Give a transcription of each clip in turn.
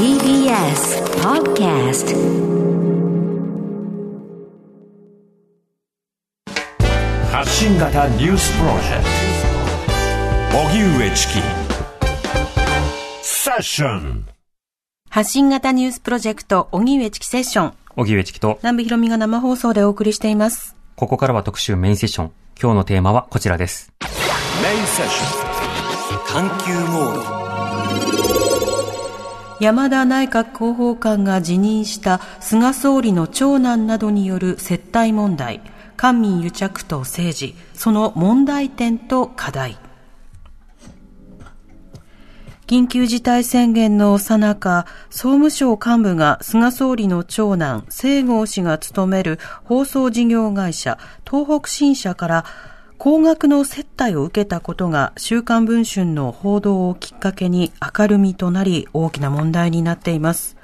TBS Podcast 発信型ニュースプロジェクト荻上チキセッション発信型ニュースプロジェクト、荻上チキセッション。荻上チキと、南部ひろみが生放送でお送りしています。ここからは特集メインセッション。今日のテーマはこちらです。メインセッション探求モード山田内閣広報官が辞任した菅総理の長男などによる接待問題、官民癒着と政治、その問題点と課題。緊急事態宣言の最中、総務省幹部が菅総理の長男、西郷氏が勤める放送事業会社、東北新社から高額の接待を受けたことが週刊文春の報道をきっかけに明るみとなり大きな問題になっています。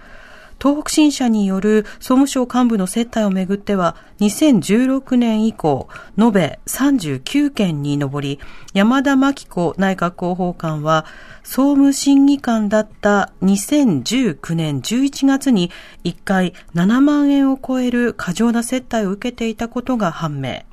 東北新社による総務省幹部の接待をめぐっては、2016年以降、延べ39件に上り、山田真紀子内閣広報官は、総務審議官だった2019年11月に1回7万円を超える過剰な接待を受けていたことが判明。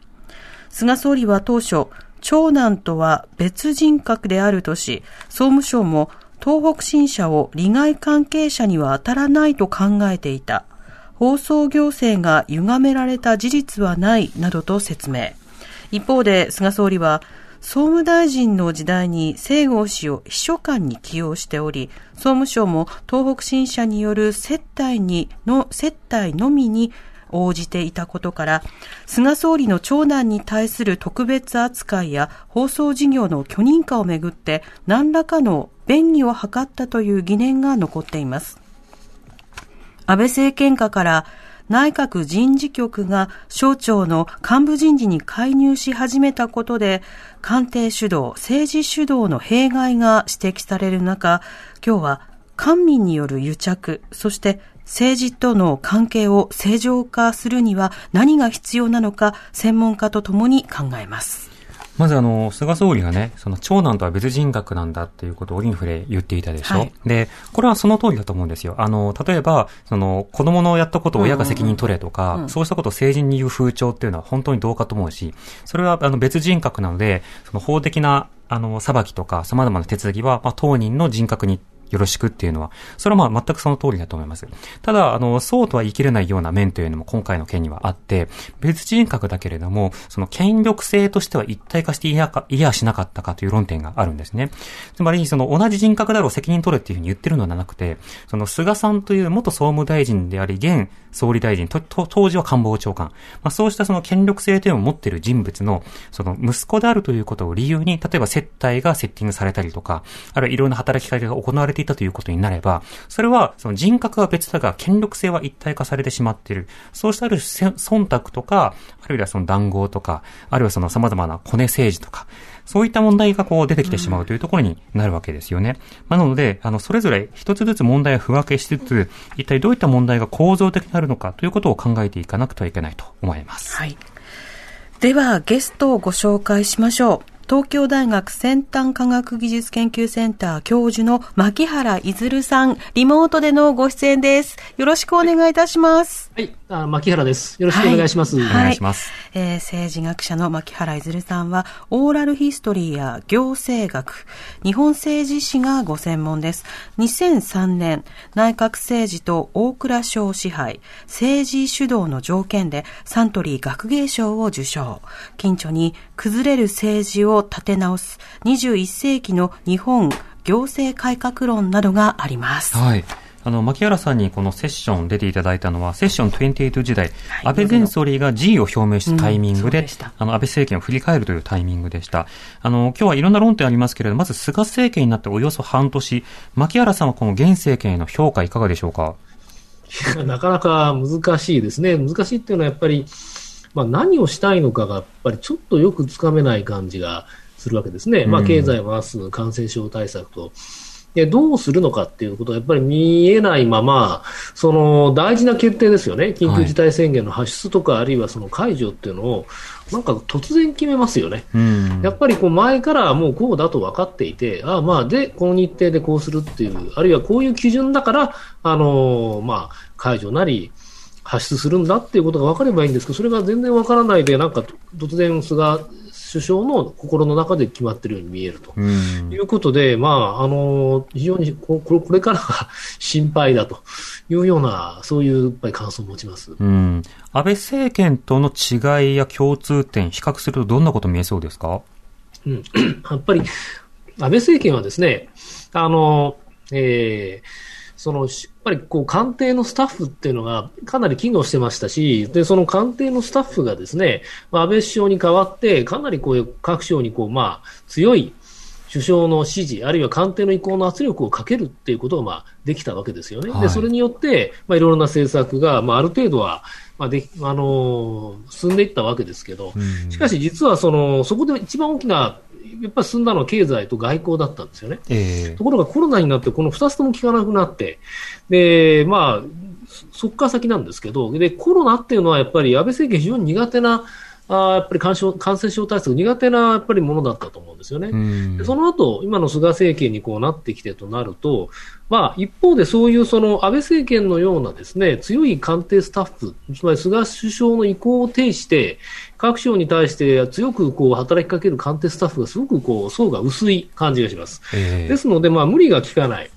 菅総理は当初、長男とは別人格であるとし、総務省も東北新社を利害関係者には当たらないと考えていた。放送行政が歪められた事実はないなどと説明。一方で菅総理は、総務大臣の時代に西郷氏を秘書官に起用しており、総務省も東北新社による接待にの、接待のみに応じていたことから、菅総理の長男に対する特別扱いや放送事業の許認可をめぐって何らかの便宜を図ったという疑念が残っています。安倍政権下から内閣人事局が省庁の幹部人事に介入し始めたことで、官邸主導、政治主導の弊害が指摘される中、今日は官民による癒着、そして政治との関係を正常化するには何が必要なのか、専門家とともに考えます。まずあの、菅総理がね、その長男とは別人格なんだっていうことを折に触れ言っていたでしょ、はいで、これはその通りだと思うんですよ。あの、例えば、その、子供のやったことを親が責任取れとか、うんうんそうしたことを成人に言う風潮っていうのは本当にどうかと思うし、それはあの別人格なので、その法的な、あの、裁きとか様々な手続きは、まあ、当人の人格によろしくっていうのは、それはまあ全くその通りだと思います。ただ、あの、そうとは言い切れないような面というのも今回の件にはあって、別人格だけれども、その権力性としては一体化していやか、いやしなかったかという論点があるんですね。つまり、その同じ人格だろう責任取れっていうふうに言ってるのではなくて、その菅さんという元総務大臣であり、現総理大臣、とと当時は官房長官。まあ、そうしたその権力性というのを持っている人物の、その息子であるということを理由に、例えば接待がセッティングされたりとか、あるいはいろんな働きかけが行われていたということになれば、それはその人格は別だが権力性は一体化されてしまっている。そうしたある忖度とか、あるいはその談合とか、あるいはその様々なコネ政治とか、そういった問題がこう出てきてしまうというところになるわけですよね。まあ、なので、あの、それぞれ一つずつ問題を不分けしつつ、一体どういった問題が構造的になるのかということを考えていかなくてはいけないと思います。はい。では、ゲストをご紹介しましょう。東京大学先端科学技術研究センター教授の牧原いずるさん、リモートでのご出演です。よろしくお願いいたします。はい、あ牧原です。よろしくお願いします。お願いします。えー政治学者の牧原いずるさんは、オーラルヒストリーや行政学、日本政治史がご専門です。2003年、内閣政治と大蔵省支配、政治主導の条件でサントリー学芸賞を受賞。近所に崩れる政治を立て直す21世紀の日本行政改革論などがあります。はい。あの、牧原さんにこのセッション出ていただいたのは、セッション28時代、はい安倍前総理が辞意を表明したタイミングで、あの、安倍政権を振り返るというタイミングでした。あの、今日はいろんな論点ありますけれど、まず菅政権になっておよそ半年、牧原さんはこの現政権への評価いかがでしょうか？なかなか難しいですね。難しいっていうのはやっぱり、まあ何をしたいのかがやっぱりちょっとよくつかめない感じがするわけですね。まあうん経済を回す感染症対策と、でどうするのかっていうことがやっぱり見えないまま、その大事な決定ですよね、緊急事態宣言の発出とか、あるいはその解除っていうのを、なんか突然決めますよね。やっぱりこう前からもうこうだと分かっていて、あまあで、この日程でこうするっていう、あるいはこういう基準だから、あのまあ、解除なり、発出するんだっていうことが分かればいいんですけど、それが全然分からないで、なんか突然、菅首相の心の中で決まってるように見えるということで、まあ、あの非常にここれからが心配だというような、そういうやっぱり感想を持ちます、うん、安倍政権との違いや共通点、比較するとどんなこと見えそうですか、うん、やっぱり安倍政権はですね、あのえーその、やっぱりこう、官邸のスタッフっていうのがかなり機能してましたし、で、その官邸のスタッフがですね、まあ、安倍首相に代わって、かなりこういう各省にこう、まあ、強い首相の指示、あるいは官邸の意向の圧力をかけるっていうことが、まあ、できたわけですよね。はい、で、それによって、まあ、いろいろな政策が、まあ、ある程度は、まあで、あのー、進んでいったわけですけど、しかし実はその、そこで一番大きなやっぱり進んだのは経済と外交だったんですよね。えー、ところがコロナになって、この2つとも効かなくなって、で、まあ、そこから先なんですけど、で、コロナっていうのはやっぱり安倍政権非常に苦手なあやっぱり感染感染症対策苦手なやっぱりものだったと思うんですよね。でその後、今の菅政権にこうなってきてとなると、まあ、一方でそういうその安倍政権のようなですね、強い官邸スタッフ、つまり菅首相の意向を呈して、各省に対して強くこう働きかける官邸スタッフがすごくこう層が薄い感じがします。えー、ですので、まあ、無理が効かない。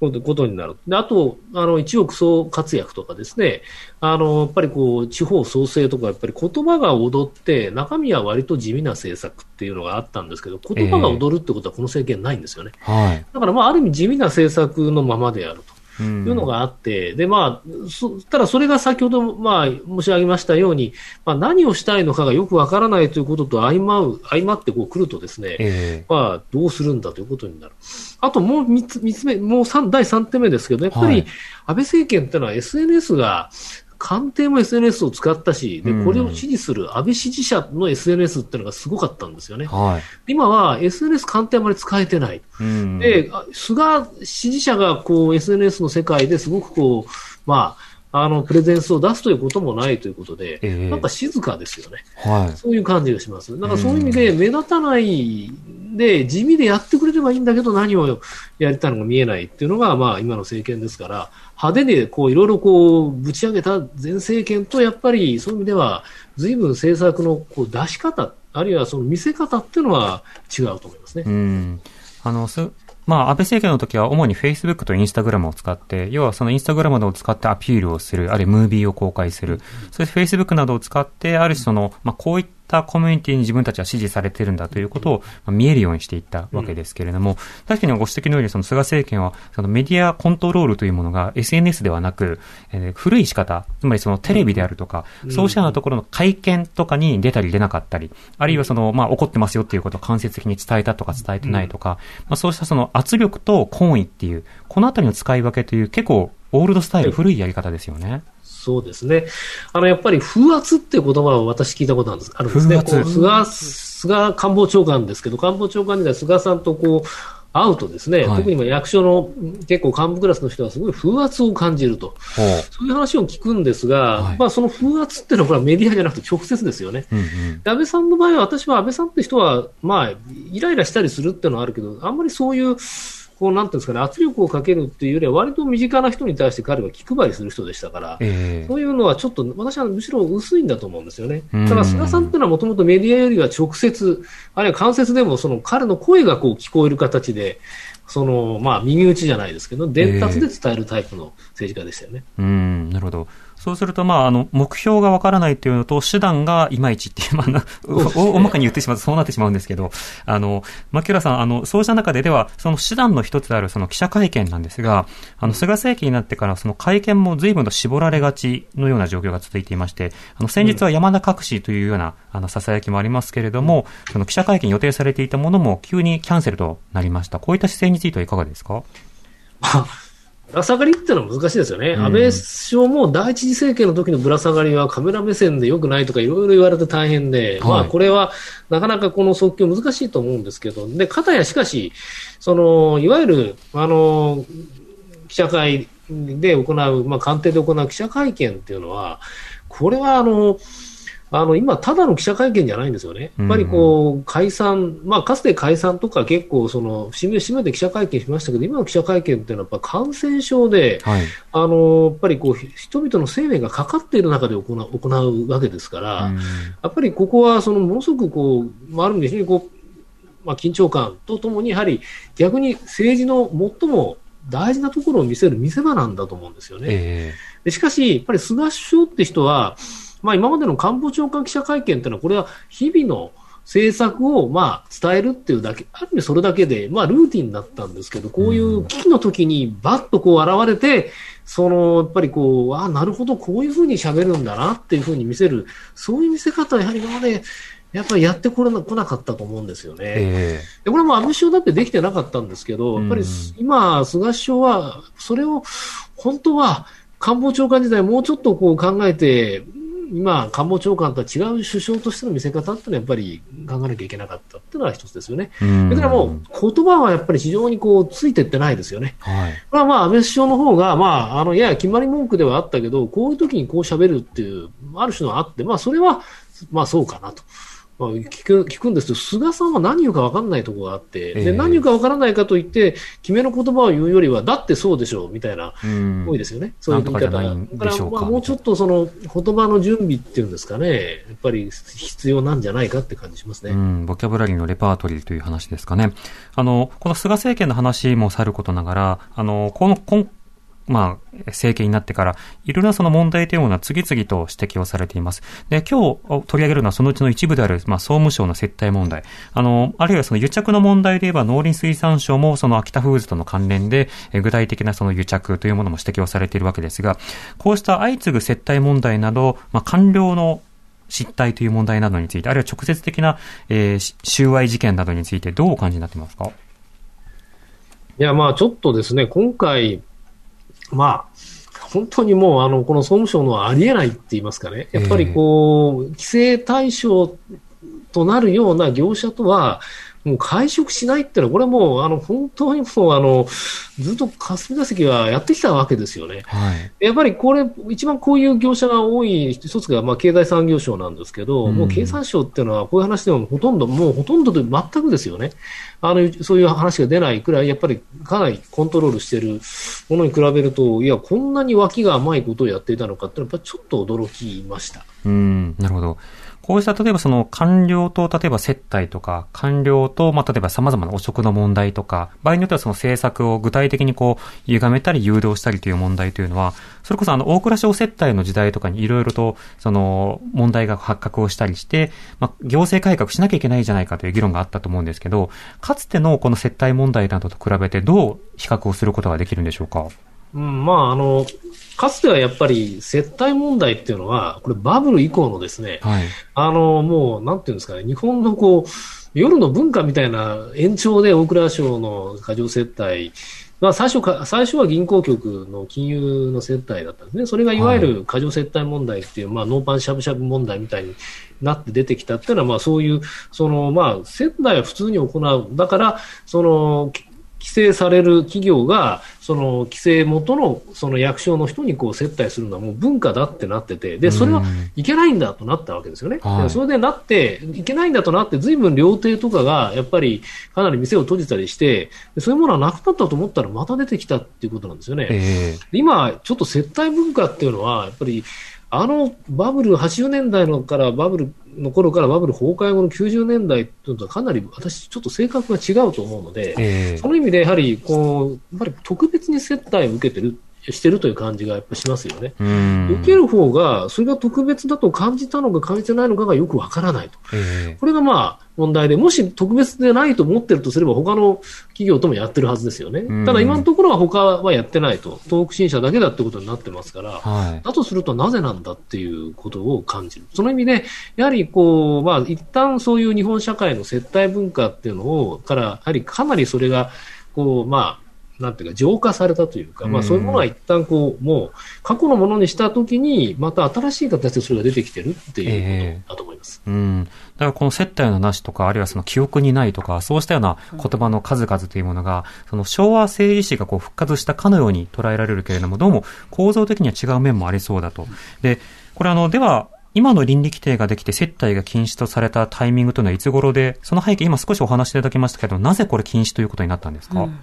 ことになる。で、あと、あの、一億総活躍とかですね、あの、やっぱりこう、地方創生とか、やっぱり言葉が踊って、中身は割と地味な政策っていうのがあったんですけど、言葉が踊るってことはこの政権ないんですよね。えーはい、だから、まあ、ある意味地味な政策のままであると。いうのがあって、で、まあ、そただそれが先ほど、まあ、申し上げましたように、まあ、何をしたいのかがよくわからないということと相まう、相まってこう来るとですね、えー、まあ、どうするんだということになる。あともう三つ、三つ目、もう三、第3点目ですけど、やっぱり安倍政権っていうのは SNS が、官邸も SNS を使ったし、で、これを支持する安倍支持者の SNS っていうのがすごかったんですよね。はい、今は SNS 官邸あまり使えてない。で、菅支持者がこう SNS の世界ですごくこう、まあ、あの、プレゼンスを出すということもないということで、えー、なんか静かですよね。はい。そういう感じがします。だからそういう意味で目立たないで、地味でやってくれればいいんだけど何をやりたいのか見えないっていうのが、まあ今の政権ですから、派手でこういろいろこうぶち上げた前政権とやっぱりそういう意味では随分政策のこう出し方、あるいはその見せ方っていうのは違うと思いますね。うんあのまあ、安倍政権の時は主に Facebook と Instagram を使って、要はその Instagram などを使ってアピールをする、あるいはムービーを公開する、そして Facebook などを使って、ある種その、まあ、こういったたコミュニティに自分たちは支持されてるんだということを、まあ、見えるようにしていったわけですけれども、うん、確かにご指摘のように、その菅政権は、そのメディアコントロールというものが SNS ではなく、えー、古い仕方、つまりそのテレビであるとか、うん、そうしたようなところの会見とかに出たり出なかったり、あるいはその、まあ、怒ってますよっていうことを間接的に伝えたとか伝えてないとか、まあ、そうしたその圧力と根意っていう、このあたりの使い分けという結構オールドスタイル、古いやり方ですよね。そうですね。あの、やっぱり風圧っていう言葉を私聞いたことあるんです。あるんですね。菅、菅官房長官ですけど、官房長官には菅さんとこう、会うとですね、はい、特に役所の結構幹部クラスの人はすごい風圧を感じると、そういう話を聞くんですが、はい、まあその風圧っていうのはメディアじゃなくて直接ですよね。うんうん、安倍さんの場合は、私は安倍さんって人は、まあ、イライラしたりするっていうのはあるけど、あんまりそういうこう、なんていうんですかね、圧力をかけるっていうよりは、割と身近な人に対して彼は気配りする人でしたから、えー、そういうのはちょっと、私はむしろ薄いんだと思うんですよね。だから菅さんっていうのはもともとメディアよりは直接、あるいは間接でもその彼の声がこう聞こえる形で、その、まあ、耳打ちじゃないですけど、伝達で伝えるタイプの政治家でしたよね。えー、うん、なるほど。そうすると、まあ、あの、目標がわからないというのと、手段がいまいちっていう、まあ、お、おまかに言ってしまうとそうなってしまうんですけど、あの、牧浦さん、あの、そうした中で、では、その手段の一つである、その記者会見なんですが、あの、菅政権になってから、その会見も随分と絞られがちのような状況が続いていまして、あの、先日は山田隠しというような、あの、囁きもありますけれども、その記者会見予定されていたものも急にキャンセルとなりました。こういった姿勢についてはいかがですか？ぶら下がりっていうのは難しいですよね。安倍首相も第一次政権の時のぶら下がりはカメラ目線で良くないとかいろいろ言われて大変で、はい、まあこれはなかなかこの即興難しいと思うんですけど、で、かたやしかし、その、いわゆる、あの、記者会で行う、まあ官邸で行う記者会見っていうのは、これはあの、あの今、ただの記者会見じゃないんですよね、やっぱりこう解散、まあ、かつて解散とか結構その締め、締めて記者会見しましたけど、今の記者会見っていうのは、やっぱ感染症で、はい、あのやっぱりこう人々の生命がかかっている中で行う行うわけですから、やっぱりここはそのものすごくこう、ある意味、非常にこう、まあ、緊張感とともに、やはり逆に政治の最も大事なところを見せる見せ場なんだと思うんですよね。えー、でしかし、やっぱり菅首相って人は、まあ、今までの官房長官記者会見というのは、これは日々の政策をまあ伝えるっていうだけ、ある意味それだけで、まあルーティンだったんですけど、こういう危機の時にバッとこう現れて、その、やっぱりこう、あなるほど、こういうふうに喋るんだなっていうふうに見せる、そういう見せ方はやはり今まで、やっぱりやってこれな来なかったと思うんですよね。えー、でこれも安倍首相だってできてなかったんですけど、やっぱり今、菅首相は、それを本当は官房長官時代もうちょっとこう考えて、今、官房長官とは違う首相としての見せ方っていうのはやっぱり考えなきゃいけなかったっていうのは一つですよね。だからもう言葉はやっぱり非常にこうついてってないですよね。はい、これはまあ安倍首相の方が、まあ、あの、やや決まり文句ではあったけど、こういう時にこう喋るっていう、ある種のあって、まあそれは、まあそうかなと。まあ、聞く聞くんですけど、菅さんは何言うか分かんないところがあって、えー、で何言うか分からないかといって、決めの言葉を言うよりは、だってそうでしょうみたいな、多いですよね、そういう言い方。だから、まあ、もうちょっとその言葉の準備っていうんですかね、やっぱり必要なんじゃないかって感じしますね。ボキャブラリーのレパートリーという話ですかね。あの、この菅政権の話もさることながら、あの、この、今まあ、政権になってから、いろいろなその問題というものは次々と指摘をされています。で、今日取り上げるのはそのうちの一部である、まあ、総務省の接待問題。あの、あるいはその癒着の問題で言えば農林水産省もその秋田フーズとの関連で、具体的なその癒着というものも指摘をされているわけですが、こうした相次ぐ接待問題など、まあ、官僚の失態という問題などについて、あるいは直接的な、えー、収賄事件などについてどうお感じになっていますか？いや、まあちょっとですね、今回、まあ、本当にもう、あの、この総務省のありえないって言いますかね、やっぱりこう、規制対象となるような業者とは、もう会食しないってのは、これはもう、あの、本当にもう、あの、ずっと霞が関はやってきたわけですよね。はい、やっぱりこれ、一番こういう業者が多い一つが、まあ、経済産業省なんですけど、うん、もう経産省っていうのは、こういう話でもほとんど、もうほとんどで全くですよね。あの、そういう話が出ないくらい、やっぱりかなりコントロールしているものに比べると、いや、こんなに脇が甘いことをやっていたのかっていうのは、やっぱりちょっと驚きました。うん、なるほど。こうした例えばその官僚と例えば接待とか、官僚とまあ例えば様々な汚職の問題とか、場合によってはその政策を具体的にこう歪めたり誘導したりという問題というのは、それこそあの大蔵省接待の時代とかにいろいろとその問題が発覚をしたりして、まあ行政改革しなきゃいけないじゃないかという議論があったと思うんですけど、かつてのこの接待問題などと比べてどう比較をすることができるんでしょうか？うん、まあ、あの、かつてはやっぱり接待問題っていうのは、これバブル以降のですね、はい、あの、もう、なんていうんですかね、日本のこう、夜の文化みたいな延長で大蔵省の過剰接待、まあ、最初か、最初は銀行局の金融の接待だったんですね。それがいわゆる過剰接待問題っていう、はい、まあ、ノーパンしゃぶしゃぶ問題みたいになって出てきたっていうのは、まあ、そういう、その、まあ、接待は普通に行う。だから、その、規制される企業が、その規制元のその役所の人にこう接待するのはもう文化だってなってて、で、それはいけないんだとなったわけですよね。はい、それでなって、いけないんだとなって、ずいぶん料亭とかがやっぱりかなり店を閉じたりして、そういうものはなくなったと思ったらまた出てきたっていうことなんですよね。えー、今、ちょっと接待文化っていうのは、やっぱり、あのバブル、80年代のからバブルの頃からバブル崩壊後の90年代というのはかなり私、ちょっと性格が違うと思うので、えー、その意味でやはりこう、やっぱり特別に接待を受けてるしてるという感じがやっぱしますよね。受ける方が、それが特別だと感じたのか感じてないのかがよくわからないと。えー、これがまあ問題で、もし特別でないと思ってるとすれば他の企業ともやってるはずですよね。ただ今のところは他はやってないと。東北新社だけだってことになってますから、はい、だとするとなぜなんだっていうことを感じる。その意味で、やはりこう、まあ一旦そういう日本社会の接待文化っていうのを、から、やはりかなりそれが、こう、まあ、なんていうか、浄化されたというか、まあそういうものは一旦こう、もう過去のものにしたときに、また新しい形でそれが出てきてるっていうことだと思います。えー、うん。だからこの接待のなしとか、あるいはその記憶にないとか、そうしたような言葉の数々というものが、その昭和政治史がこう復活したかのように捉えられるけれども、どうも構造的には違う面もありそうだと。で、これあの、では、今の倫理規定ができて接待が禁止とされたタイミングというのはいつ頃で、その背景、今少しお話しいただきましたけど、なぜこれ禁止ということになったんですか、うん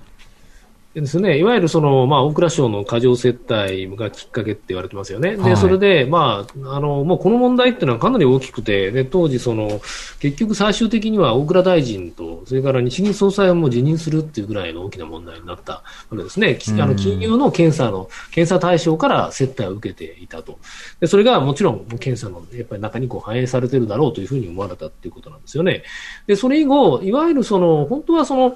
ですね、いわゆるその、まあ、大蔵省の過剰接待がきっかけって言われてますよね。で、それで、まあ、あの、もうこの問題っていうのはかなり大きくて、で、当時その、結局最終的には大蔵大臣と、それから日銀総裁をもう辞任するっていうぐらいの大きな問題になったわけですね。あの、金融の検査の、検査対象から接待を受けていたと。で、それがもちろん検査の、やっぱり中にこう反映されてるだろうというふうに思われたっていうことなんですよね。で、それ以後、いわゆるその、本当はその、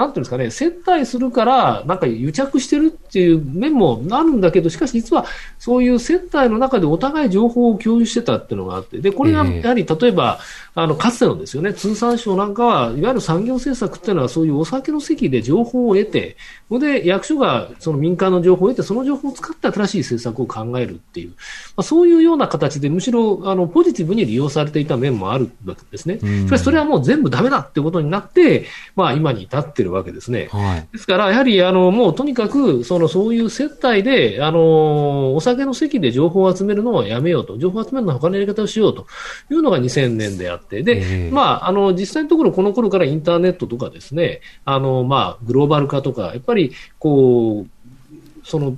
なんていうんですかね、接待するから、なんか癒着してるっていう面もあるんだけど、しかし実はそういう接待の中でお互い情報を共有してたっていうのがあって、で、これがやはり例えば、あの、かつてのですよね、通産省なんかは、いわゆる産業政策っていうのはそういうお酒の席で情報を得て、それで役所がその民間の情報を得て、その情報を使って新しい政策を考えるっていう、まあ、そういうような形でむしろあのポジティブに利用されていた面もあるわけですね。しかしそれはもう全部ダメだってことになって、まあ今に至ってるわけですね。はい、ですから、やはりあのもうとにかくそのそういう接待で、あのお酒の席で情報を集めるのはやめようと、情報を集めるのは他のやり方をしようと。いうのが2000年であって、で、まあ、あの実際のところこの頃からインターネットとかですね、あのまあグローバル化とか、やっぱりこう、その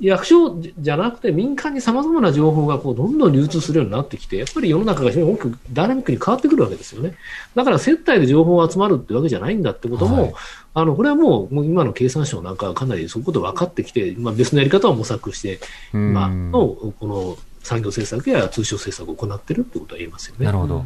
役所じゃなくて民間にさまざまな情報がこうどんどん流通するようになってきて、やっぱり世の中が非常に大きくダイナミックに変わってくるわけですよね。だから接待で情報が集まるってわけじゃないんだってことも、はい、あのこれはもうもう今の経産省なんかはかなりそういうこと分かってきて、まあ、別のやり方を模索して、今のこの産業政策や通商政策を行っているってことは言えますよね。なるほど。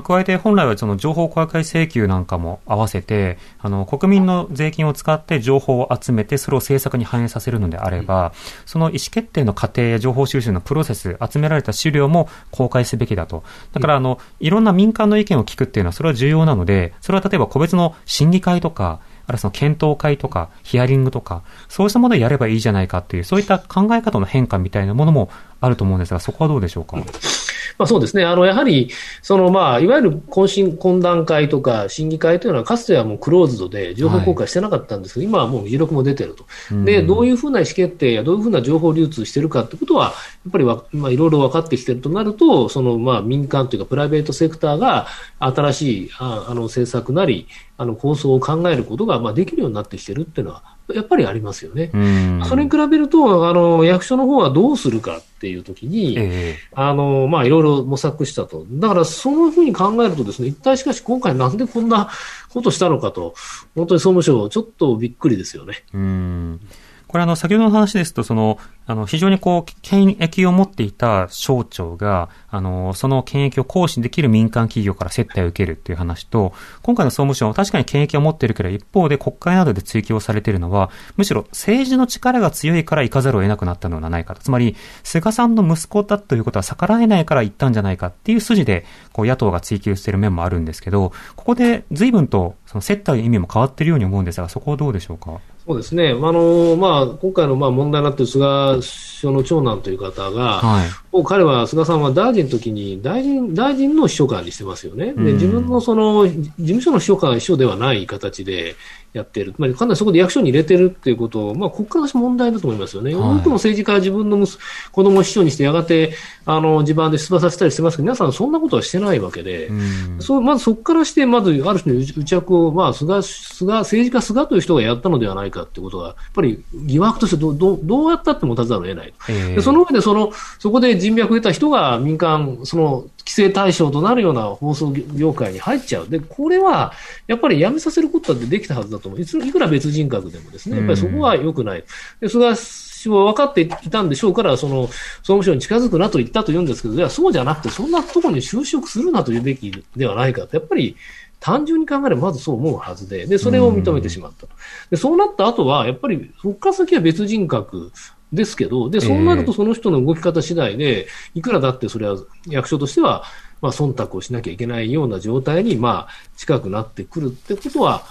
加えて本来はその情報公開請求なんかも合わせて、あの、国民の税金を使って情報を集めて、それを政策に反映させるのであれば、その意思決定の過程や情報収集のプロセス、集められた資料も公開すべきだと。だから、あの、いろんな民間の意見を聞くっていうのは、それは重要なので、それは例えば個別の審議会とか、あるいはその検討会とか、ヒアリングとか、そうしたものをやればいいじゃないかっていう、そういった考え方の変化みたいなものもあると思うんですが、そこはどうでしょうか？まあ、そうですね。あの、やはり、その、まあ、いわゆる懇親、懇談会とか審議会というのは、かつてはもうクローズドで情報公開してなかったんですけど、はい、今はもう議録も出てると。で、どういうふうな意思決定やどういうふうな情報流通してるかってことは、やっぱりわ、まあ、いろいろ分かってきてるとなると、その、まあ、民間というか、プライベートセクターが新しい、ああの、政策なり、あの、構想を考えることが、まあ、できるようになってきてるっていうのは、やっぱりありますよね。それに比べると、あの、役所の方はどうするかっていうときに、えー、あの、まあ、いろいろ模索したと。だから、そういうふうに考えるとですね、一体しかし今回なんでこんなことしたのかと、本当に総務省、ちょっとびっくりですよね。うんこれあの、先ほどの話ですと、その、あの、非常にこう、権益を持っていた省庁が、あの、その権益を行使できる民間企業から接待を受けるっていう話と、今回の総務省は確かに権益を持っているけど、一方で国会などで追及をされているのは、むしろ政治の力が強いから行かざるを得なくなったのではないかと。つまり、菅さんの息子だということは逆らえないから行ったんじゃないかっていう筋で、こう、野党が追及している面もあるんですけど、ここで随分と、その接待の意味も変わっているように思うんですが、そこはどうでしょうか？そうですね、あのまあ、今回のまあ問題になっている菅首相の長男という方が、はい、もう彼は菅さんは大臣の時に大臣大臣の秘書官にしてますよね、で自分のその事務所の秘書官、秘書ではない形でやっている、つまりかなりそこで役所に入れてるっていうことを、まあ、国家の問題だと思いますよね、はい、多くの政治家は自分の子供を秘書にして、やがてあの地盤で出馬させたりしてますけど、皆さん、そんなことはしてないわけで、そうまずそこからして、まずある種の癒着を、まあ、菅菅政治家、菅という人がやったのではないかということが、やっぱり疑惑としてどどどうやったって持たざるを得ない、えー、でその上でそのそこで人脈を得た人が民間、その規制対象となるような放送業界に入っちゃう、でこれはやっぱりやめさせることだってできたはずだと思う、いいくら別人格でもですね、やっぱりそこは良くない。で菅氏は分かっていたんでしょうから、その総務省に近づくなと言ったと言うんですけど、いやそうじゃなくて、そんなところに就職するなと言うべきではないかと、やっぱり単純に考えればまずそう思うはずで、で、それを認めてしまった。と。で、そうなった後は、やっぱり、そこから先は別人格ですけど、で、そうなるとその人の動き方次第で、いくらだってそれは役所としては、まあ、忖度をしなきゃいけないような状態に、まあ、近くなってくるってことは、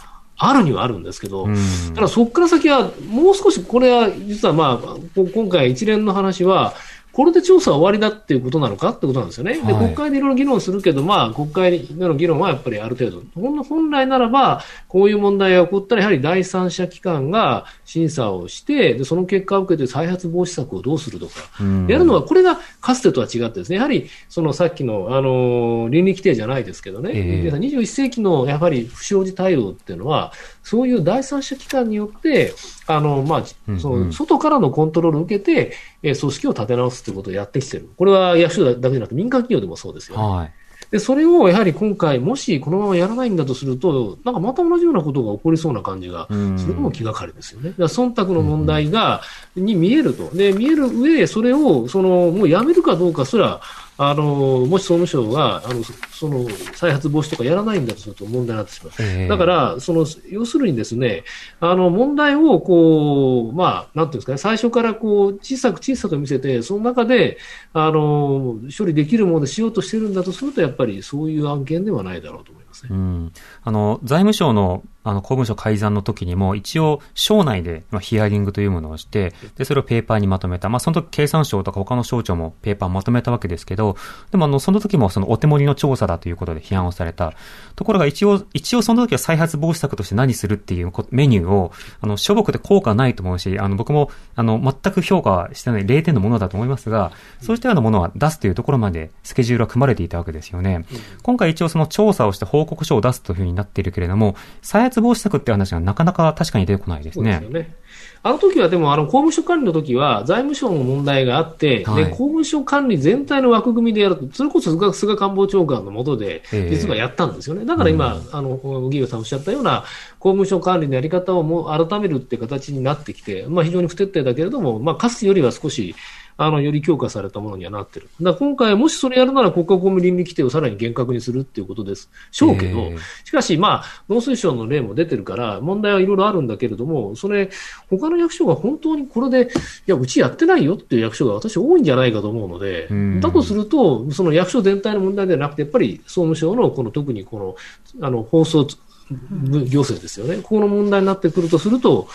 あるにはあるんですけど、うん。ただそこから先は、もう少し、これは実はまあ、こ今回一連の話は、これで調査は終わりだっていうことなのか？ってことなんですよね。で、はい。国会でいろいろ議論するけど、まあ、国会での議論はやっぱりある程度。本来ならば、こういう問題が起こったら、やはり第三者機関が審査をして、で、その結果を受けて再発防止策をどうするとか、うん。やるのは、これがかつてとは違ってですね、やはり、そのさっきの、あの、倫理規定じゃないですけどね、ええ。21世紀のやはり不祥事対応っていうのは、そういう第三者機関によって、あの、まあ、その外からのコントロールを受けて、えー組織を立て直すということをやってきてる。これは役所だけじゃなくて民間企業でもそうですよね。はい。で、それをやはり今回、もしこのままやらないんだとすると、なんかまた同じようなことが起こりそうな感じがうんそれも気がかりですよね。だから忖度の問題が、に見えると。で、見える上、それを、その、もうやめるかどうかすら、あの、もし総務省が、あの、そその、再発防止とかやらないんだとすると問題になってしまう。ええだから、その、要するにですね、あの、問題を、こう、まあ、なんていうんですかね、最初からこう、小さく小さく見せて、その中で、あの、処理できるものでしようとしてるんだとすると、やっぱりそういう案件ではないだろうと思いますね。うん。あの、財務省の、あの、公文書改ざんの時にも、一応、省内で、まあ、ヒアリングというものをして、で、それをペーパーにまとめた。まあ、その時、経産省とか他の省庁もペーパーをまとめたわけですけど、でも、あの、その時も、その、お手盛りの調査だということで批判をされた。ところが、一応、一応その時は再発防止策として何するっていうこメニューを、あの、諸国で効果ないと思うし、あの、僕も、あの、全く評価してない0点のものだと思いますが、そういったようなものは出すというところまで、スケジュールは組まれていたわけですよね。今回一応その調査をして報告書を出すというふうになっているけれども、再発防止策っていう話がなかなか確かに出てこないですね。あの時はでも、あの、公務所管理の時は、財務省の問題があって、はいで、公務所管理全体の枠組みでやると、それこそ菅菅官房長官の下で、ええ実はやったんですよね。だから今、あの、荻上さんおっしゃったような、公務所管理のやり方をもう改めるって形になってきて、まあ非常に不徹底だけれども、まあかつてよりは少し、あの、より強化されたものにはなってる。だから今回、もしそれやるなら国家公務倫理規定をさらに厳格にするっていうことです。しょうけど、ええしかし、まあ、農水省の例も出てるから、問題はいろいろあるんだけれども、それ、他の役所が本当にこれで、いや、うちやってないよっていう役所が私多いんじゃないかと思うのでうん、だとすると、その役所全体の問題ではなくて、やっぱり総務省のこの特にこの、あの、放送行政ですよね。ここの問題になってくるとすると、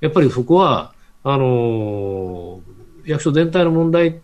やっぱりそこは、あのー役所全体の問題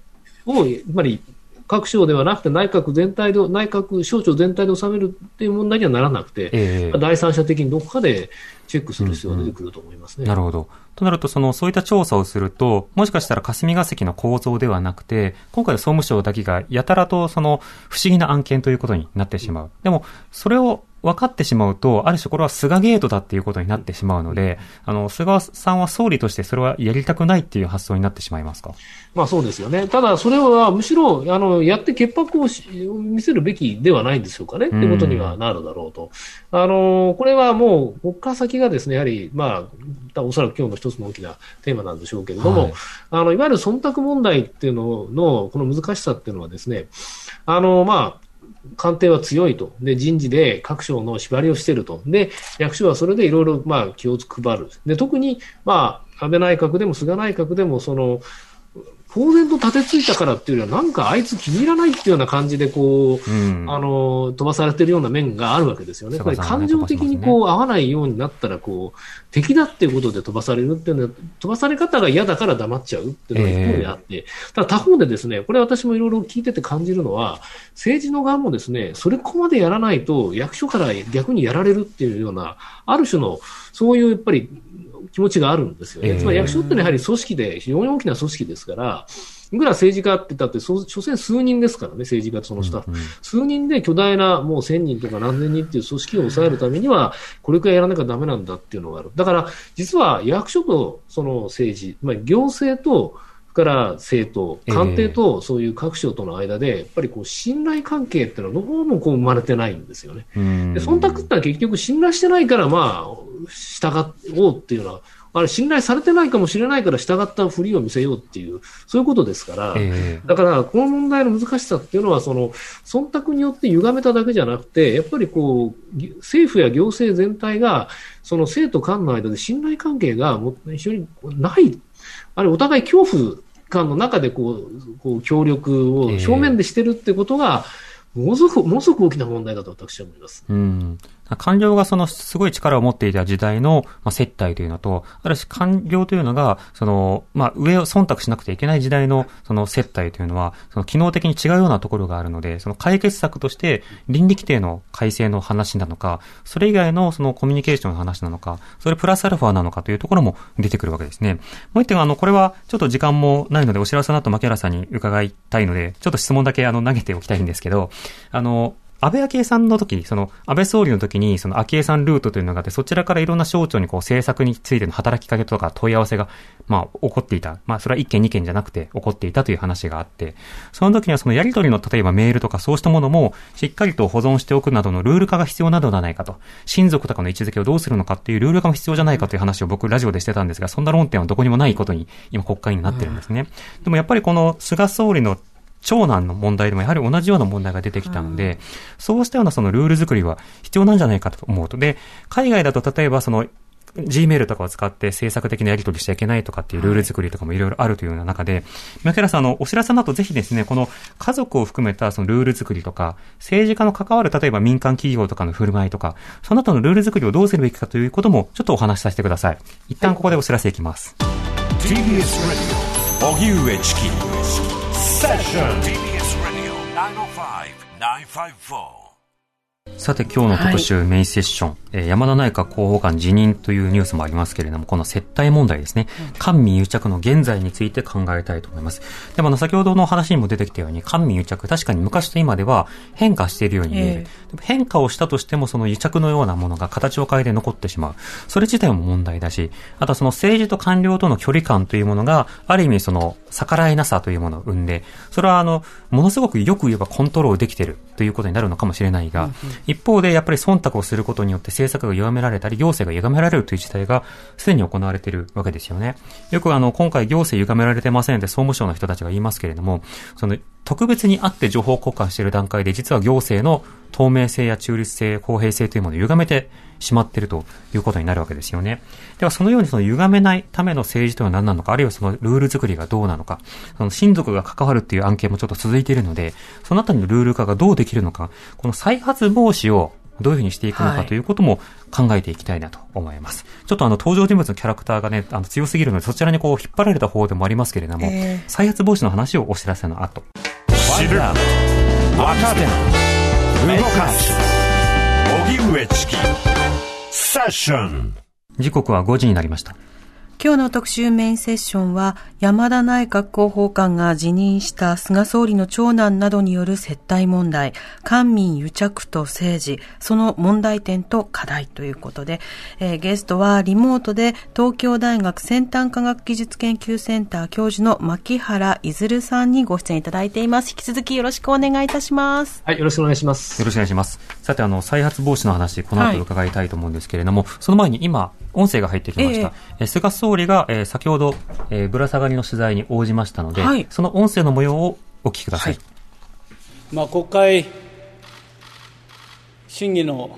を、やっぱり各省ではなくて内閣全体で、内閣省庁全体で収めるっていう問題にはならなくて、ええ第三者的にどこかでチェックする必要が出てくると思いますね。なるほど。となると、その、そういった調査をすると、もしかしたら霞が関の構造ではなくて、今回の総務省だけがやたらとその、不思議な案件ということになってしまう。でも、それを分かってしまうと、ある種これは菅ゲートだっていうことになってしまうので、あの、菅さんは総理としてそれはやりたくないっていう発想になってしまいますか？まあそうですよね。ただ、それはむしろ、あの、やって潔白をし見せるべきではないんでしょうかね。ってことにはなるだろうと。あの、これはもう、ここから先がですね、やはり、まあ、おそらく今日の一つの大きなテーマなんでしょうけれども、はいあの、いわゆる忖度問題っていうのの、この難しさっていうのはですね、あの、まあ、官邸は強いと。で、人事で各省の縛りをしていると。で、役所はそれでいろいろ、まあ、気を配る。で、特に、まあ、安倍内閣でも菅内閣でも、その、公然と立てついたからっていうよりは、なんかあいつ気に入らないっていうような感じで、こう、うん。あの、飛ばされてるような面があるわけですよね。やっぱり感情的にこう、合わないようになったら、こう、敵だっていうことで飛ばされるっていうのは、飛ばされ方が嫌だから黙っちゃうっていうのが一方であって、ただ他方でですね、これ私もいろいろ聞いてて感じるのは、政治の側もですね、それここまでやらないと役所から逆にやられるっていうような、ある種の、そういうやっぱり気持ちがあるんですよね。ええつまり役所ってのはやはり組織で非常に大きな組織ですから、いくら政治家って言ったって、そう所詮数人ですからね、政治家とそのスタッフ。うん数人で巨大なもう1000人とか何千人っていう組織を抑えるためには、これくらいやらなきゃダメなんだっていうのがある。だから、実は役所とその政治、まあ、行政と、から政党、ええ官邸とそういう各省との間で、やっぱりこう信頼関係っていうのはどうもこう生まれてないんですよね。忖度ってのは結局信頼してないから、まあ、従おうっていうのは、あれ信頼されてないかもしれないから従ったふりを見せようっていう、そういうことですから、ええ。だから、この問題の難しさっていうのは、その、忖度によって歪めただけじゃなくて、やっぱりこう、ぎ政府や行政全体が、その生徒間の間で信頼関係がもう非常にない、あれ、お互い恐怖感の中でこう、こう協力を正面でしてるってことが、ものすごく、ものすごく大きな問題だと私は思います。うん。官僚がそのすごい力を持っていた時代の、まあ、接待というのと、あるし官僚というのが、その、まあ、上を忖度しなくてはいけない時代のその接待というのは、その機能的に違うようなところがあるので、その解決策として倫理規定の改正の話なのか、それ以外のそのコミュニケーションの話なのか、それプラスアルファなのかというところも出てくるわけですね。もう一点はあの、これはちょっと時間もないので、お知らせの後、牧原さんに伺いたいので、ちょっと質問だけあの、投げておきたいんですけど、あの、安倍昭恵さんの時に、その、安倍総理の時に、その昭恵さんルートというのがあって、そちらからいろんな省庁にこう政策についての働きかけとか問い合わせが、まあ、起こっていた。まあ、それは一件二件じゃなくて起こっていたという話があって、その時にはそのやりとりの、例えばメールとかそうしたものも、しっかりと保存しておくなどのルール化が必要なのではないかと。親族とかの位置づけをどうするのかっていうルール化も必要じゃないかという話を僕、ラジオでしてたんですが、そんな論点はどこにもないことに、今国会になってるんですね。でもやっぱりこの菅総理の長男の問題でもやはり同じような問題が出てきたので、うん、そうしたようなそのルール作りは必要なんじゃないかと思うと。で、海外だと例えばその、Gmail とかを使って政策的なやり取りしちゃいけないとかっていうルール作りとかもいろいろあるというような中で、宮寺さん、あの、お知らせの後ぜひですね、この家族を含めたそのルール作りとか、政治家の関わる例えば民間企業とかの振る舞いとか、その後のルール作りをどうするべきかということもちょっとお話しさせてください。一旦ここでお知らせいきます。TBS Radio 荻上チキセッションさて今日の特集、メインセッション、えー、山田内閣広報官辞任というニュースもありますけれども、この接待問題ですね、官民癒着の現在について考えたいと思います。でも、先ほどの話にも出てきたように、官民癒着、確かに昔と今では変化しているように見える。えー、変化をしたとしても、その癒着のようなものが形を変えて残ってしまう。それ自体も問題だし、あとはその政治と官僚との距離感というものが、ある意味その逆らえなさというものを生んで、それはあの、ものすごくよく言えばコントロールできているということになるのかもしれないが、うんうん、一方でやっぱり忖度をすることによって政策が弱められたり、行政が歪められるという事態がすでに行われているわけですよね。よくあの、今回行政歪められてませんって総務省の人たちが言いますけれども、その、特別にあって情報交換している段階で、実は行政の透明性や中立性、公平性というものを歪めてしまっているということになるわけですよね。では、そのようにその歪めないための政治というのは何なのか、あるいはそのルール作りがどうなのか、その親族が関わるっていう案件もちょっと続いているので、そのあたりのルール化がどうできるのか、この再発防止をどういうふうにしていくのかということも考えていきたいなと思います。はい、ちょっとあの登場人物のキャラクターがね、あの強すぎるので、そちらにこう引っ張られた方でもありますけれども、えー、再発防止の話をお知らせの後。知る、若手、動かす、荻上チキ、セッション。時刻は5時になりました。今日の特集メインセッションは、山田内閣広報官が辞任した菅総理の長男などによる接待問題、官民癒着と政治、その問題点と課題ということで、えー、ゲストはリモートで東京大学先端科学技術研究センター教授の牧原いずるさんにご出演いただいています。引き続きよろしくお願いいたします。はい、よろしくお願いします。よろしくお願いします。さて、あの、再発防止の話、この後伺いたいと思うんですけれども、はい、その前に今、音声が入ってきました。えー、菅総理が、えー、先ほど、えー、ぶら下がりの取材に応じましたので、はい、その音声の模様をお聞きください。はい、まあ、国会審議の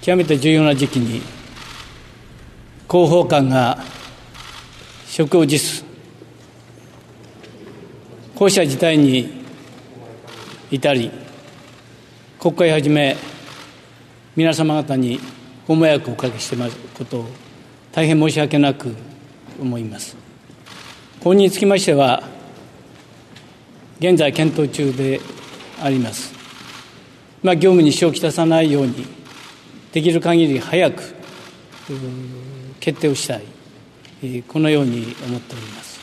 極めて重要な時期に、広報官が職を辞す、こうした事態に至り、国会はじめ、皆様方にご迷惑をおかけしてますことを大変申し訳なく思います。後任につきましては、現在検討中であります。まあ、業務に支障をきたさないように、できる限り早く決定をしたい、このように思っております。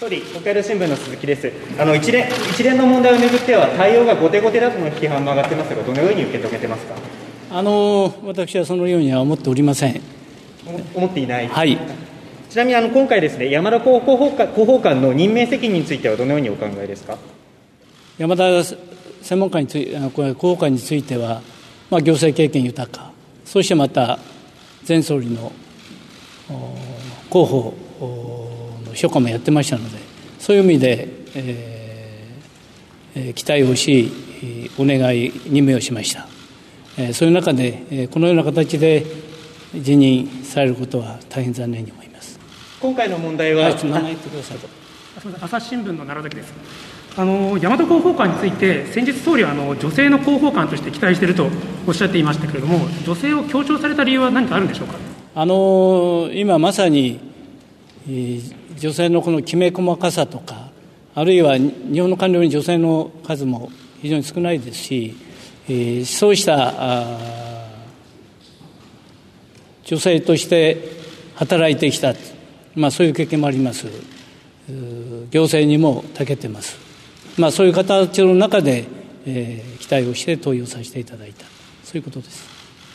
総理、北海道新聞の鈴木です。あの一連一連の問題をめぐっては、対応が後手後手だとの批判も上がってますが、どのように受け止めてますか？あの私はそのようには思っておりません。思っていない。はい。ちなみにあの今回ですね、山田広報官広報官の任命責任についてはどのようにお考えですか？山田専門家について、広報官については、まあ行政経験豊か、そしてまた前総理の広報の秘書官もやってましたので、そういう意味で、えー、期待をし、お願い、任命をしました。そういう中で、このような形で辞任されることは大変残念に思います。今回の問題は、はい、名前言ってください。朝日新聞の奈良崎です。あの大和広報官について、先日、総理はあの女性の広報官として期待しているとおっしゃっていましたけれども、女性を強調された理由は何かあるんでしょうか？あの今まさに、女性のこのきめ細かさとか、あるいは日本の官僚に女性の数も非常に少ないですし、そうした女性として働いてきた、まあ、そういう経験もあります。行政にも長けてます。まあ、そういう形の中で、えー、期待をして投与させていただいた、そういうことです。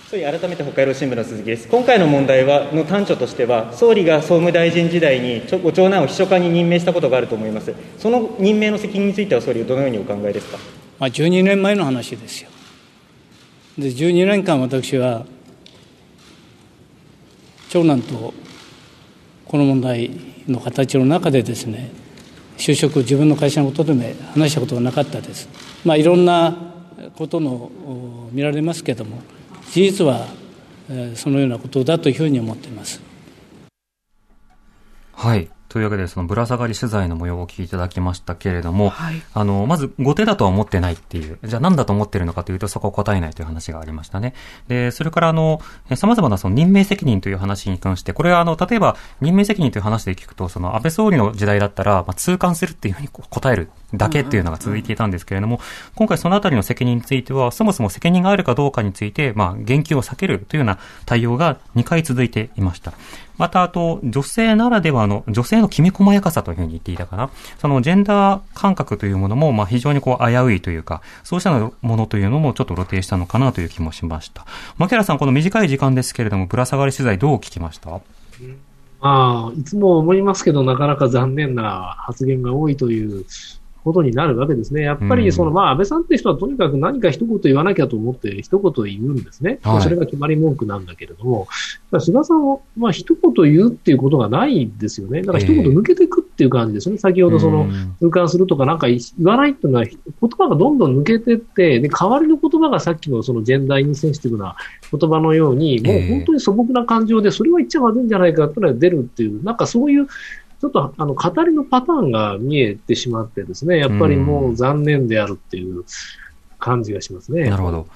総理、改めて北海道新聞の鈴木です。今回の問題はの端緒としては、総理が総務大臣時代にご長男を秘書官に任命したことがあると思います。その任命の責任については、総理、どのようにお考えですか？まあ、12年前の話ですよ。で、12年間、私は、長男とこの問題の形の中でですね、就職、自分の会社のことでも話したことがなかったです。まあ、いろんなことの見られますけれども、事実はそのようなことだというふうに思っています。はい。というわけで、そのぶら下がり取材の模様をお聞きいただきましたけれども、はい、あの、まず、後手だとは思ってないっていう、じゃあ何だと思ってるのかというと、そこを答えないという話がありましたね。で、それから、あの、様々なその任命責任という話に関して、これは、あの、例えば、任命責任という話で聞くと、その、安倍総理の時代だったら、まあ、痛感するっていうふうに答えるだけっていうのが続いていたんですけれども、今回そのあたりの責任については、そもそも責任があるかどうかについて、まあ、言及を避けるというような対応が2回続いていました。また、あと、女性ならではの、女性のきめ細やかさというふうに言っていたかな。そのジェンダー感覚というものも、まあ、非常にこう、危ういというか、そうしたものというのもちょっと露呈したのかなという気もしました。牧原さん、この短い時間ですけれども、ぶら下がり取材どう聞きました？ああ、いつも思いますけど、なかなか残念な発言が多いということになるわけですね。やっぱり、その、まあ、安倍さんって人はとにかく何か一言言わなきゃと思って一言言うんですね。はい、それが決まり文句なんだけれども、菅さんは、まあ、一言言うっていうことがないんですよね。だから一言抜けていくっていう感じですね。えー、先ほどその、通関するとかなんか言わないっていうのは、言葉がどんどん抜けてって、で、代わりの言葉がさっきのそのジェンダーインセンシティブな言葉のように、もう本当に素朴な感情で、それは言っちゃまずいんじゃないかっていうのが出るっていう、なんかそういう、ちょっとあの語りのパターンが見えてしまってですね、やっぱりもう残念であるっていう感じがしますね。なるほど。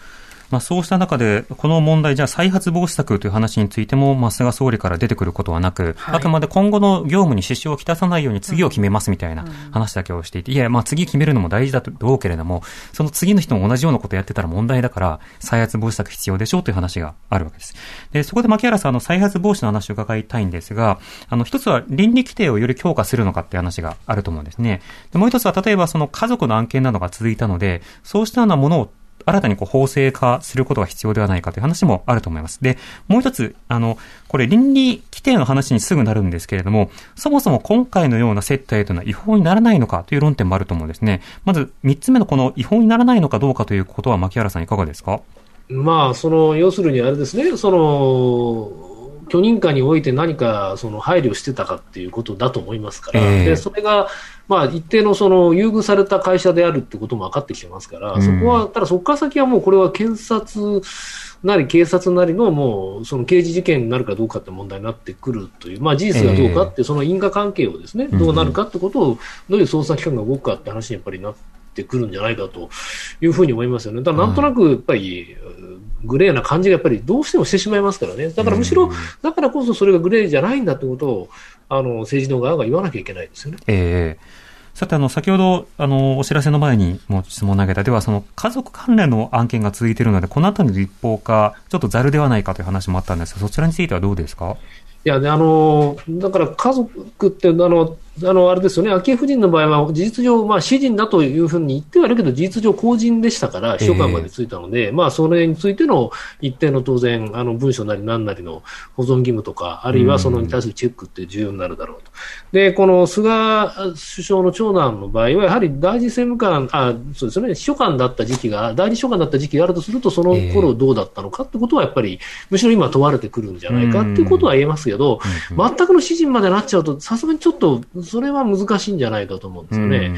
まあ、そうした中で、この問題、じゃあ再発防止策という話についても、まあ、菅総理から出てくることはなく、はい、あくまで今後の業務に支障をきたさないように次を決めますみたいな話だけをしていて、いや、まあ、次決めるのも大事だと思うけれども、その次の人も同じようなことをやってたら問題だから、再発防止策必要でしょうという話があるわけです。で、そこで牧原さん、あの、再発防止の話を伺いたいんですが、あの、一つは倫理規定をより強化するのかっていう話があると思うんですね。で、もう一つは、例えばその家族の案件などが続いたので、そうしたようなものを新たにこう法制化することが必要ではないかという話もあると思います。で、もう一つ、あの、これ倫理規定の話にすぐなるんですけれども、そもそも今回のような接待というのは違法にならないのかという論点もあると思うんですね。まず、三つ目のこの違法にならないのかどうかということは、牧原さんいかがですか？まあ、その、要するにあれですね、その、許認可において何かその配慮してたかっていうことだと思いますから、えー、でそれがまあ、一定のその優遇された会社であるってことも分かってきてますから、うん、そこは、ただそこから先はもうこれは検察なり警察なりのもうその刑事事件になるかどうかって問題になってくるという、まあ、事実がどうかって、その因果関係をですね、どうなるかってことを、どういう捜査機関が動くかって話にやっぱりなってくるんじゃないかというふうに思いますよね。だからなんとなくやっぱり、グレーな感じがやっぱりどうしてもしてしまいますからね。だからむしろ、だからこそそれがグレーじゃないんだってことを、あの、政治の側が言わなきゃいけないですよね。ええーさて、あの、先ほど、あの、お知らせの前にも質問を投げた、では、その、家族関連の案件が続いているので、このあたりの立法化、ちょっとざるではないかという話もあったんですが、そちらについてはどうですか？いや、ね、あの、だから家族って、あの、あの、あれですよね、昭恵夫人の場合は、事実上、まあ、私人だというふうに言ってはいるけど、事実上公人でしたから、秘書官までついたので、えー、まあ、それについての一定の当然、あの、文書なり何なりの保存義務とか、あるいはそのに対するチェックって重要になるだろうと。で、この菅首相の長男の場合は、やはり大臣政務官、あ、そうですね、秘書官だった時期が、代理秘書官だった時期があるとすると、その頃どうだったのかってことは、やっぱり、むしろ今問われてくるんじゃないかっていうことは言えますけど、全くの私人までなっちゃうと、さすがにちょっと、それは難しいんじゃないかと思うんですよね。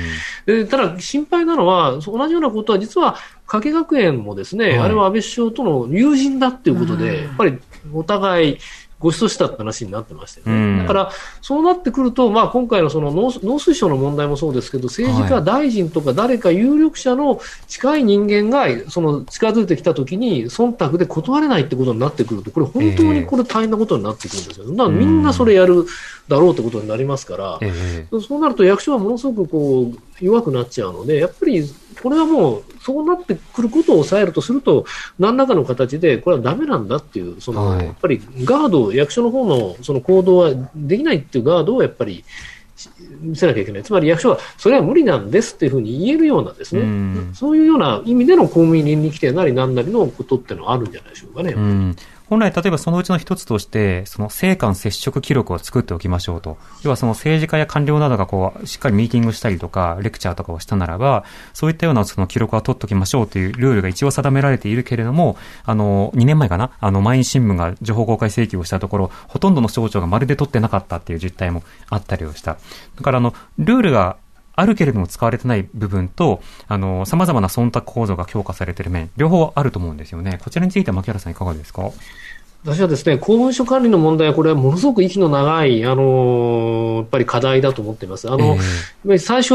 でただ、心配なのは、同じようなことは実は、加計学園もですね、はい、あれは安倍首相との友人だっていうことで、やっぱりお互い、ご馳走したって話になってましたよね。だから、そうなってくると、まあ、今回のその農農水省の問題もそうですけど、政治家、大臣とか誰か有力者の近い人間が、その近づいてきたときに、忖度で断れないってことになってくると、これ、本当にこれ大変なことになってくるんですよ。だからみんなそれやるだろうってことになりますから、そうなると役所はものすごくこう弱くなっちゃうので、やっぱりこれはもう、そうなってくることを抑えるとすると、何らかの形で、これはだめなんだっていう、その、はい、やっぱりガード、役所の方のその行動はできないっていうガードをやっぱり見せなきゃいけない。つまり役所は、それは無理なんですっていうふうに言えるようなですね、うそういうような意味での公務員倫理規定なり何なりのことっていうのはあるんじゃないでしょうかね。本来、例えばそのうちの一つとして、その政官接触記録を作っておきましょうと。要はその政治家や官僚などがこう、しっかりミーティングしたりとか、レクチャーとかをしたならば、そういったようなその記録は取っておきましょうというルールが一応定められているけれども、あの、2年前かな、あの、毎日新聞が情報公開請求をしたところ、ほとんどの省庁がまるで取ってなかったっていう実態もあったりをした。だからあの、ルールがあるけれども使われてない部分と、あの、様々な忖度構造が強化されている面、両方あると思うんですよね。こちらについては牧原さんいかがですか？私はですね、公文書管理の問題は、これはものすごく息の長い、あのやっぱり課題だと思っています。あの、えー、最初、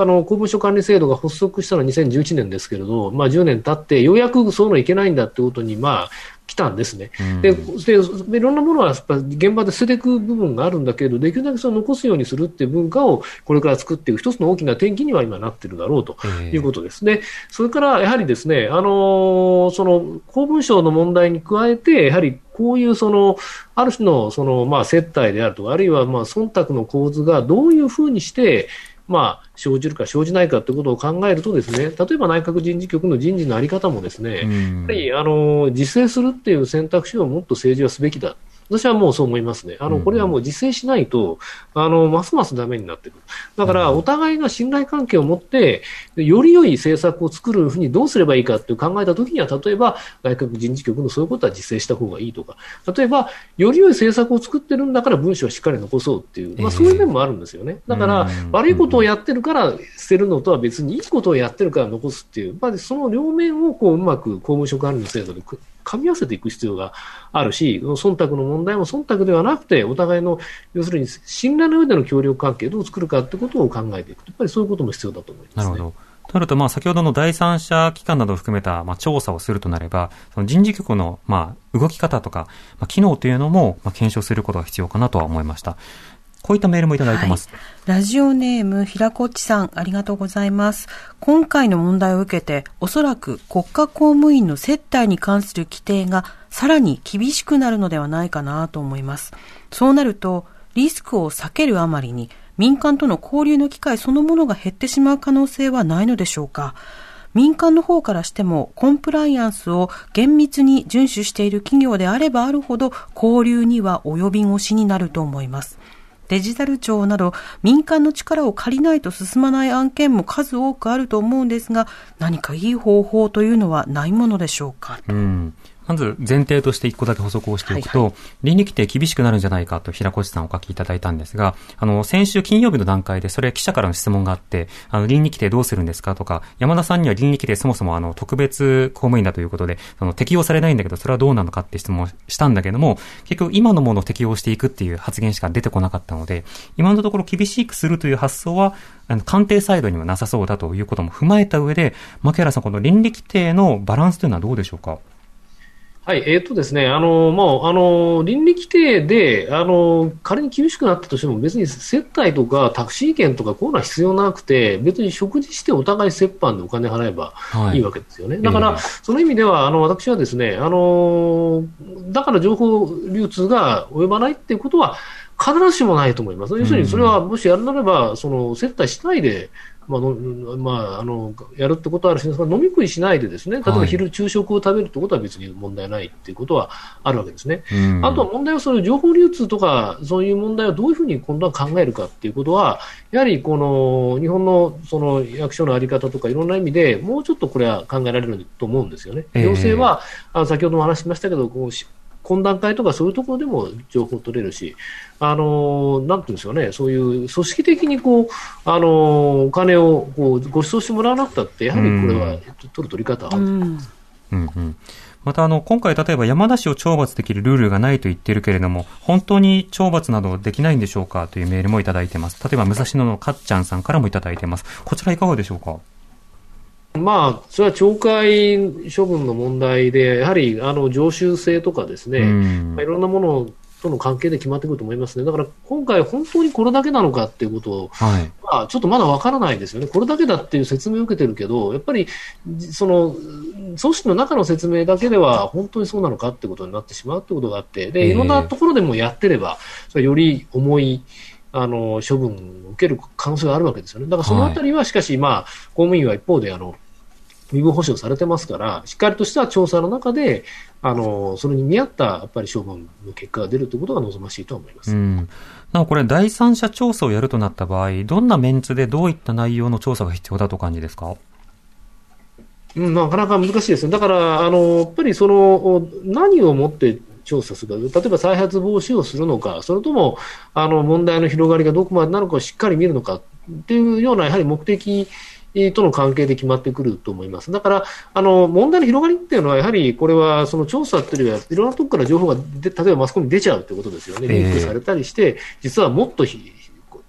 あの、公文書管理制度が発足したのは2011年ですけれど、まあ10年経って、ようやくそういうのいけないんだってことに、まあ、来たんですね。ででいろんなものはやっぱ現場で捨てていく部分があるんだけれど、できるだけその残すようにするっていう文化をこれから作っていく一つの大きな転機には今なってるだろうということです。で、それからやはりですね、あのその公文書の問題に加えて、やはりこういうその、ある種のその、まあ、接待であるとか、あるいはまあ忖度の構図がどういうふうにして、まあ、生じるか生じないかということを考えるとですね、例えば内閣人事局の人事の在り方もですね、やっぱりあの自制するっていう選択肢をもっと政治はすべきだ。私はもうそう思いますね。あの、これはもう自制しないと、あの、ますますダメになってくる。だから、お互いが信頼関係を持って、より良い政策を作るふうにどうすればいいかって考えたときには、例えば、内閣人事局のそういうことは自制した方がいいとか、例えば、より良い政策を作ってるんだから文章をしっかり残そうっていう、まあそういう面もあるんですよね。だから、悪いことをやってるから捨てるのとは別に、いいことをやってるから残すっていう、まあその両面をこう、うまく公務所管理の制度で噛み合わせていく必要があるし、忖度の問題も忖度ではなくて、お互いの、要するに信頼の上での協力関係をどう作るかってことを考えていく。やっぱりそういうことも必要だと思います、ね、なるほど。となると、まあ、先ほどの第三者機関などを含めた、まあ、調査をするとなれば、その人事局の、まあ、動き方とか、まあ、機能というのも、まあ、検証することが必要かなとは思いました。こういったメールもいただいてます。はい、ラジオネーム、平子っちさん、ありがとうございます。今回の問題を受けて、おそらく国家公務員の接待に関する規定がさらに厳しくなるのではないかなと思います。そうなると、リスクを避けるあまりに、民間との交流の機会そのものが減ってしまう可能性はないのでしょうか。民間の方からしてもコンプライアンスを厳密に遵守している企業であればあるほど交流には及び腰になると思います。デジタル庁など民間の力を借りないと進まない案件も数多くあると思うんですが、何かいい方法というのはないものでしょうか？うんまず前提として一個だけ補足をしておくと、はいはい、倫理規定厳しくなるんじゃないかと平越さんお書きいただいたんですが、あの、先週金曜日の段階でそれ記者からの質問があって、あの、倫理規定どうするんですかとか、山田さんには倫理規定そもそもあの、特別公務員だということで、その、適用されないんだけど、それはどうなのかって質問したんだけども、結局今のものを適用していくっていう発言しか出てこなかったので、今のところ厳しくするという発想は、あの、官邸サイドにはなさそうだということも踏まえた上で、牧原さん、この倫理規定のバランスというのはどうでしょうか？はい、えっ、ー、とですね、あの、もう、あの、倫理規定で、あの、仮に厳しくなったとしても、別に接待とかタクシー券とかこういうのは必要なくて、別に食事してお互い折半でお金払えばいいわけですよね。はい、だから、えー、その意味では、あの、私はですね、あの、だから情報流通が及ばないっていうことは、必ずしもないと思います。要するに、それはもしやるならば、その、接待しないで、まあまあ、あのやるってことはあるし、飲み食いしないでですね、例えば昼、昼食を食べるってことは別に問題ないっていうことはあるわけですね。あとは問題はその情報流通とか、そういう問題をどういうふうに今度は考えるかっていうことは、やはりこの日本のその役所の在り方とかいろんな意味でもうちょっとこれは考えられると思うんですよね。行政は、あの先ほども話しましたけど、こう懇談会とかそういうところでも情報取れるし、あのなんていうんですかね、そういう組織的にこう、あのお金をこうご馳走してもらわなくたって、やはりこれは取る取り方はある。うんうんまた、あの、今回、例えば山梨を懲罰できるルールがないと言っているけれども、本当に懲罰などできないんでしょうかというメールもいただいてます。例えば、武蔵野のかっちゃんさんからもいただいてます。こちらいかがでしょうか？まあ、それは懲戒処分の問題で、やはりあの常習性とかですね、まあ、いろんなものとの関係で決まってくると思いますね。だから今回本当にこれだけなのかっていうことを、はい、まあ、ちょっとまだわからないですよね。これだけだっていう説明を受けてるけど、やっぱり、その、組織の中の説明だけでは本当にそうなのかってことになってしまうってことがあって、で、いろんなところでもやってれば、それより重い、あの、処分を受ける可能性があるわけですよね。だからそのあたりは、しかし、まあ、公務員は一方で、あの、身分保障されてますから、しっかりとした調査の中で、あの、それに見合ったやっぱり処分の結果が出るということが望ましいと思います。なお、これ、第三者調査をやるとなった場合、どんなメンツでどういった内容の調査が必要だと感じですか？うん、なかなか難しいですね。だから、あの、やっぱりその、何をもって調査するか、例えば再発防止をするのか、それとも、あの、問題の広がりがどこまでなのかをしっかり見るのか。っていうような、やはり目的との関係で決まってくると思います。だから、あの、問題の広がりっていうのは、やはりこれは、その調査っていうよりは、いろんなところから情報がで、例えばマスコミに出ちゃうってことですよね。リンクされたりして、実はもっと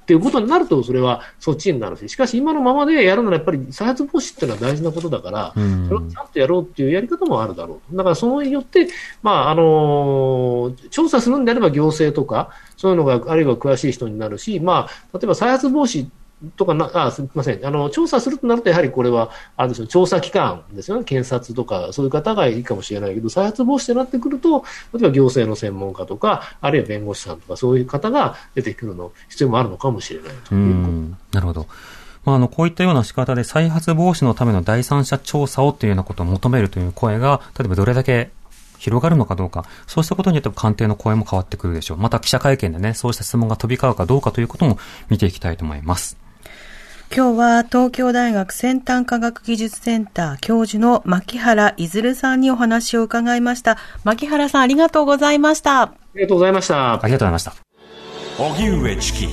っていうことになると、それはそっちになるし、しかし今のままでやるならやっぱり再発防止っていうのは大事なことだから、それをちゃんとやろうっていうやり方もあるだろう。だからそのによって、まあ、あの調査するんであれば行政とか、そういうのが、あるいは詳しい人になるし、まあ、例えば再発防止とかな、あ、すみません。あの、調査するとなると、やはりこれは、あるでしょう、調査機関ですよね。検察とか、そういう方がいいかもしれないけど、再発防止となってくると、例えば行政の専門家とか、あるいは弁護士さんとか、そういう方が出てくるの必要もあるのかもしれないというなるほど。まあ、あの、こういったような仕方で再発防止のための第三者調査をというようなことを求めるという声が、例えばどれだけ広がるのかどうか、そうしたことによって官邸の声も変わってくるでしょう。また記者会見でね、そうした質問が飛び交うかどうかということも見ていきたいと思います。今日は東京大学先端科学技術センター教授の牧原いずるさんにお話を伺いました。牧原さんありがとうございました。ありがとうございました。ありがとうございました。荻上チキ